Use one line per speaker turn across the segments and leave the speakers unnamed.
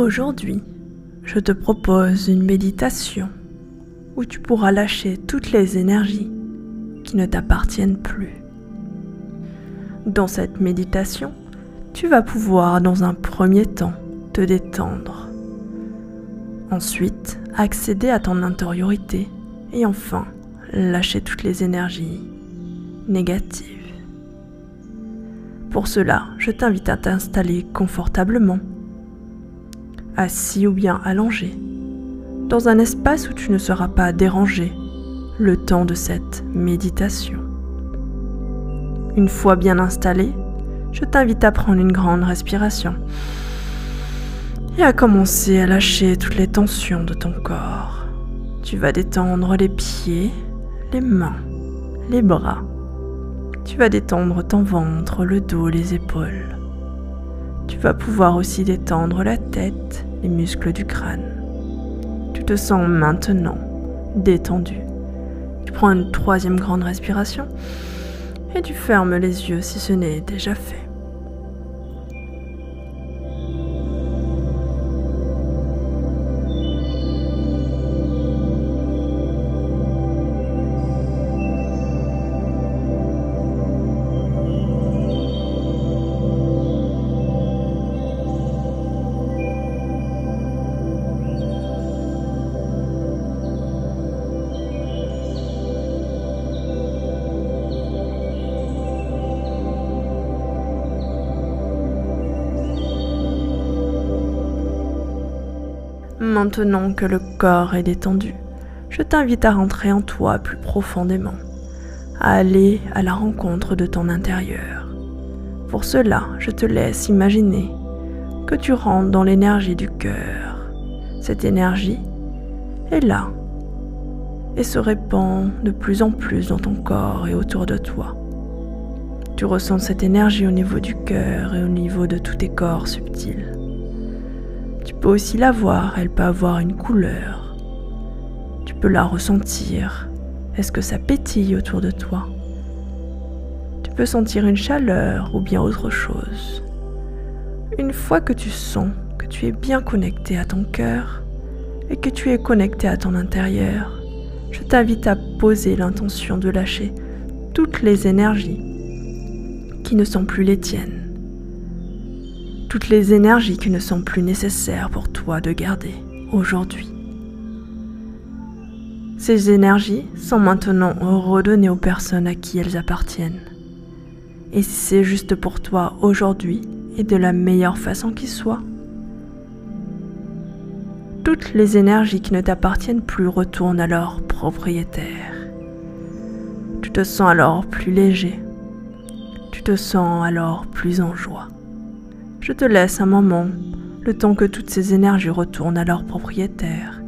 Aujourd'hui, je te propose une méditation où tu pourras lâcher toutes les énergies qui ne t'appartiennent plus. Dans cette méditation, tu vas pouvoir dans un premier temps te détendre. Ensuite, accéder à ton intériorité et enfin lâcher toutes les énergies négatives. Pour cela, je t'invite à t'installer confortablement assis ou bien allongé, dans un espace où tu ne seras pas dérangé le temps de cette méditation. Une fois bien installé, je t'invite à prendre une grande respiration et à commencer à lâcher toutes les tensions de ton corps. Tu vas détendre les pieds, les mains, les bras. Tu vas détendre ton ventre, le dos, les épaules. Tu vas pouvoir aussi détendre la tête, les muscles du crâne. Tu te sens maintenant détendu. Tu prends une troisième grande respiration et tu fermes les yeux si ce n'est déjà fait. Maintenant que le corps est détendu, je t'invite à rentrer en toi plus profondément, à aller à la rencontre de ton intérieur. Pour cela, je te laisse imaginer que tu rentres dans l'énergie du cœur. Cette énergie est là et se répand de plus en plus dans ton corps et autour de toi. Tu ressens cette énergie au niveau du cœur et au niveau de tous tes corps subtils. Tu peux aussi la voir, elle peut avoir une couleur. Tu peux la ressentir. Est-ce que ça pétille autour de toi? Tu peux sentir une chaleur ou bien autre chose. Une fois que tu sens que tu es bien connecté à ton cœur et que tu es connecté à ton intérieur, je t'invite à poser l'intention de lâcher toutes les énergies qui ne sont plus les tiennes toutes les énergies qui ne sont plus nécessaires pour toi de garder aujourd'hui. Ces énergies sont maintenant redonnées aux personnes à qui elles appartiennent. Et si c'est juste pour toi aujourd'hui et de la meilleure façon qui soit, toutes les énergies qui ne t'appartiennent plus retournent à leur propriétaire. Tu te sens alors plus léger. Tu te sens alors plus en joie. Je te laisse un moment, le temps que toutes ces énergies retournent à leur propriétaire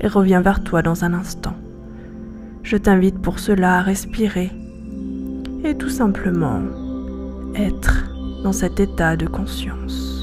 et reviens vers toi dans un instant. Je t'invite pour cela à respirer et tout simplement être dans cet état de conscience.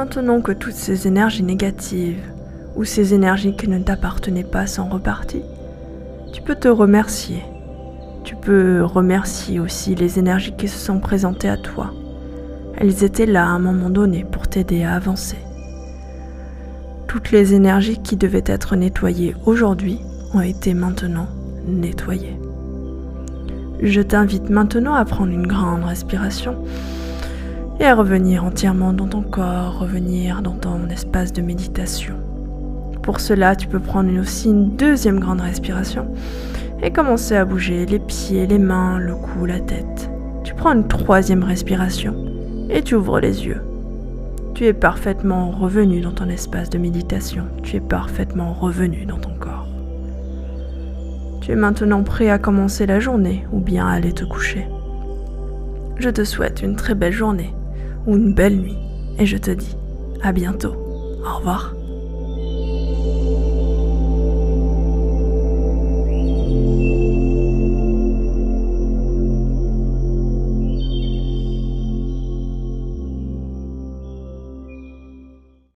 Maintenant que toutes ces énergies négatives ou ces énergies qui ne t'appartenaient pas sont reparties, tu peux te remercier. Tu peux remercier aussi les énergies qui se sont présentées à toi. Elles étaient là à un moment donné pour t'aider à avancer. Toutes les énergies qui devaient être nettoyées aujourd'hui ont été maintenant nettoyées. Je t'invite maintenant à prendre une grande respiration et à revenir entièrement dans ton corps, revenir dans ton espace de méditation. Pour cela, tu peux prendre aussi une deuxième grande respiration et commencer à bouger les pieds, les mains, le cou, la tête. Tu prends une troisième respiration et tu ouvres les yeux. Tu es parfaitement revenu dans ton espace de méditation. Tu es parfaitement revenu dans ton corps. Tu es maintenant prêt à commencer la journée ou bien à aller te coucher. Je te souhaite une très belle journée ou une belle nuit et je te dis à bientôt. Au revoir.